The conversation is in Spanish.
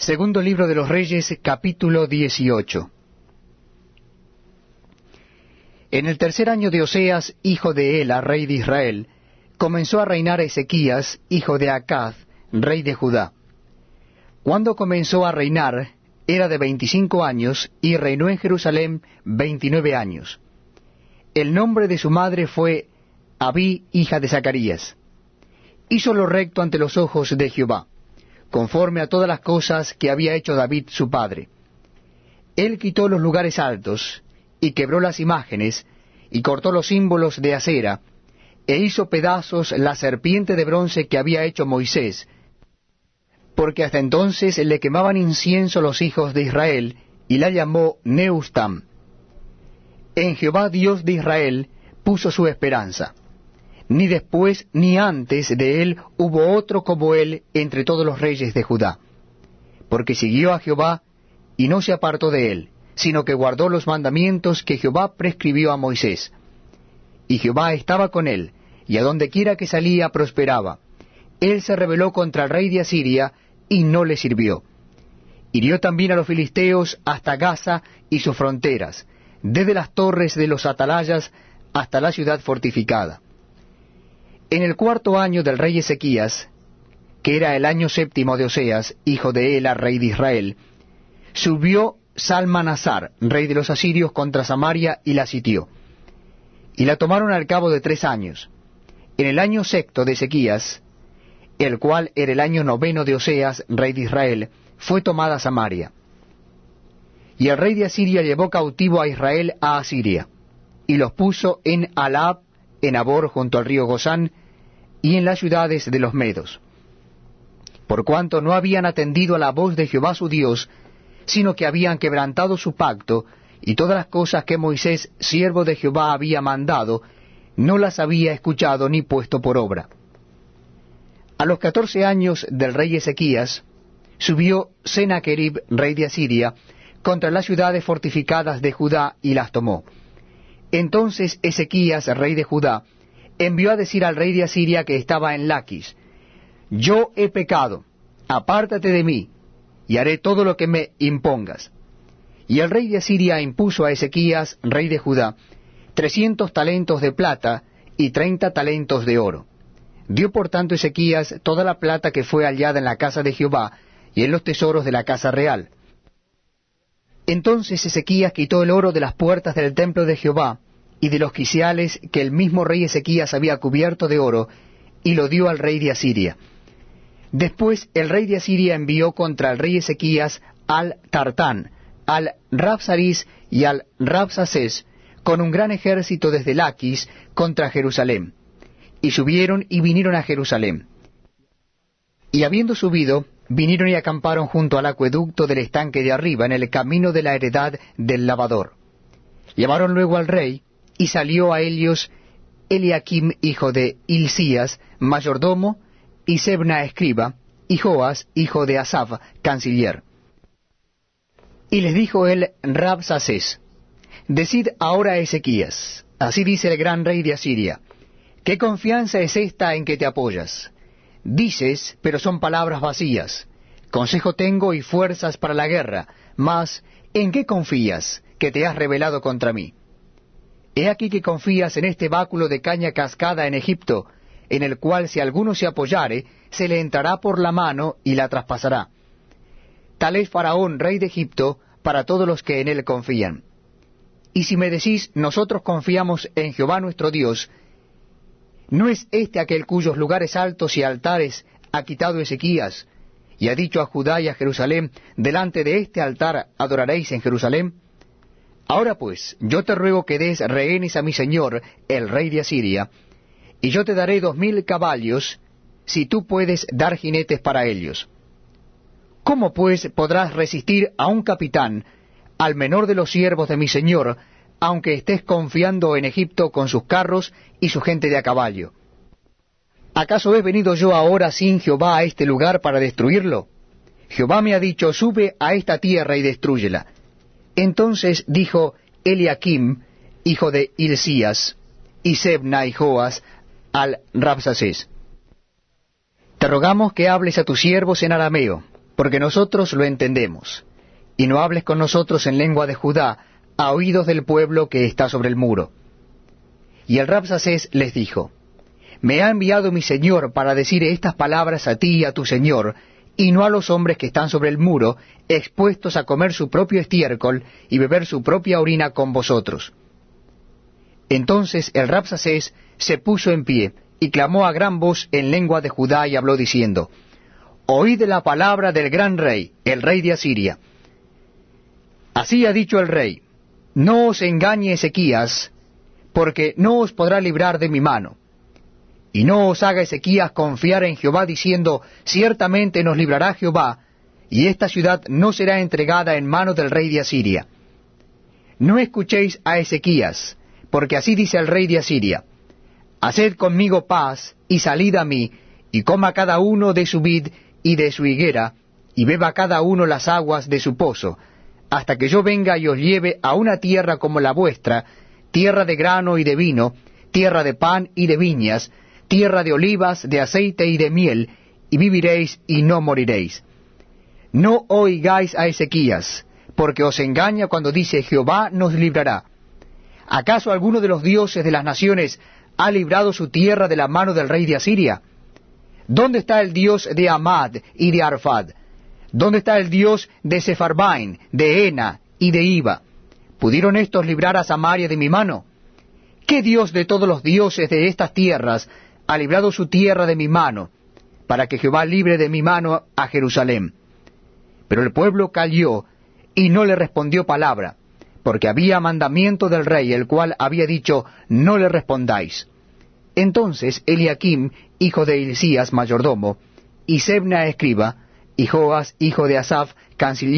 Segundo libro de los Reyes, capítulo 18. En el tercer año de Oseas, hijo de Ela, rey de Israel, comenzó a reinar Ezequías, hijo de Acaz, rey de Judá. Cuando comenzó a reinar, era de veinticinco años, y reinó en Jerusalén veintinueve años. El nombre de su madre fue Abí, hija de Zacarías. Hizo lo recto ante los ojos de Jehová conforme a todas las cosas que había hecho David su padre. Él quitó los lugares altos, y quebró las imágenes, y cortó los símbolos de acera, e hizo pedazos la serpiente de bronce que había hecho Moisés, porque hasta entonces le quemaban incienso los hijos de Israel, y la llamó Neustam. En Jehová Dios de Israel puso su esperanza ni después ni antes de él hubo otro como él entre todos los reyes de Judá. Porque siguió a Jehová y no se apartó de él, sino que guardó los mandamientos que Jehová prescribió a Moisés. Y Jehová estaba con él, y a donde quiera que salía prosperaba. Él se rebeló contra el rey de Asiria, y no le sirvió. Hirió también a los filisteos hasta Gaza y sus fronteras, desde las torres de los atalayas hasta la ciudad fortificada. En el cuarto año del rey Ezequías, que era el año séptimo de Oseas, hijo de Ela, rey de Israel, subió Salmanasar, rey de los asirios, contra Samaria y la sitió. Y la tomaron al cabo de tres años. En el año sexto de Ezequías, el cual era el año noveno de Oseas, rey de Israel, fue tomada Samaria. Y el rey de Asiria llevó cautivo a Israel a Asiria, y los puso en Alab, en Abor junto al río Gozán, y en las ciudades de los Medos. Por cuanto no habían atendido a la voz de Jehová su Dios, sino que habían quebrantado su pacto, y todas las cosas que Moisés, siervo de Jehová, había mandado, no las había escuchado ni puesto por obra. A los catorce años del rey Ezequías, subió Sennacherib, rey de Asiria, contra las ciudades fortificadas de Judá y las tomó. Entonces Ezequías, rey de Judá, envió a decir al rey de Asiria que estaba en Laquis, Yo he pecado, apártate de mí, y haré todo lo que me impongas. Y el rey de Asiria impuso a Ezequías, rey de Judá, trescientos talentos de plata y treinta talentos de oro. Dio por tanto Ezequías toda la plata que fue hallada en la casa de Jehová y en los tesoros de la casa real. Entonces Ezequías quitó el oro de las puertas del templo de Jehová, y de los quiciales que el mismo rey Ezequías había cubierto de oro, y lo dio al rey de Asiria. Después el rey de Asiria envió contra el rey Ezequías al Tartán, al Rapsaris y al Rapsaces, con un gran ejército desde Laquis contra Jerusalén. Y subieron y vinieron a Jerusalén. Y habiendo subido, vinieron y acamparon junto al acueducto del estanque de arriba, en el camino de la heredad del lavador. Llamaron luego al rey, y salió a ellos Eliakim hijo de Hilcías, mayordomo, y Sebna escriba, y Joas hijo de Asaf, canciller. Y les dijo él Rabsaces, Decid ahora a Ezequías, así dice el gran rey de Asiria, ¿qué confianza es esta en que te apoyas? Dices, pero son palabras vacías. Consejo tengo y fuerzas para la guerra, mas ¿en qué confías que te has rebelado contra mí? He aquí que confías en este báculo de caña cascada en Egipto, en el cual si alguno se apoyare, se le entrará por la mano y la traspasará. Tal es Faraón, rey de Egipto, para todos los que en él confían. Y si me decís, nosotros confiamos en Jehová nuestro Dios, ¿no es este aquel cuyos lugares altos y altares ha quitado Ezequías, y ha dicho a Judá y a Jerusalén, delante de este altar adoraréis en Jerusalén? Ahora pues, yo te ruego que des rehenes a mi señor, el rey de Asiria, y yo te daré dos mil caballos, si tú puedes dar jinetes para ellos. ¿Cómo pues podrás resistir a un capitán, al menor de los siervos de mi señor, aunque estés confiando en Egipto con sus carros y su gente de a caballo? ¿Acaso he venido yo ahora sin Jehová a este lugar para destruirlo? Jehová me ha dicho, sube a esta tierra y destrúyela. Entonces dijo Eliakim, hijo de Hilcías, y Sebna y Joas, al Rabsaces, Te rogamos que hables a tus siervos en arameo, porque nosotros lo entendemos, y no hables con nosotros en lengua de Judá, a oídos del pueblo que está sobre el muro. Y el Rapsacés les dijo, Me ha enviado mi señor para decir estas palabras a ti y a tu señor, y no a los hombres que están sobre el muro, expuestos a comer su propio estiércol y beber su propia orina con vosotros. Entonces el Rapsacés se puso en pie, y clamó a gran voz en lengua de Judá y habló diciendo, Oíd la palabra del gran rey, el rey de Asiria. Así ha dicho el rey, no os engañe Ezequías, porque no os podrá librar de mi mano. Y no os haga Ezequías confiar en Jehová diciendo, ciertamente nos librará Jehová, y esta ciudad no será entregada en mano del rey de Asiria. No escuchéis a Ezequías, porque así dice el rey de Asiria, Haced conmigo paz, y salid a mí, y coma cada uno de su vid y de su higuera, y beba cada uno las aguas de su pozo, hasta que yo venga y os lleve a una tierra como la vuestra, tierra de grano y de vino, tierra de pan y de viñas, tierra de olivas, de aceite y de miel, y viviréis y no moriréis. No oigáis a Ezequías, porque os engaña cuando dice Jehová nos librará. ¿Acaso alguno de los dioses de las naciones ha librado su tierra de la mano del rey de Asiria? ¿Dónde está el dios de Amad y de Arfad? ¿Dónde está el dios de Sefarbain, de Ena y de Iba? ¿Pudieron estos librar a Samaria de mi mano? ¿Qué dios de todos los dioses de estas tierras ha librado su tierra de mi mano, para que Jehová libre de mi mano a Jerusalén? Pero el pueblo calló y no le respondió palabra, porque había mandamiento del rey, el cual había dicho, no le respondáis. Entonces Eliakim, hijo de Hilcías, mayordomo, y Sebna escriba, y Joas, hijo de Asaph, canciller,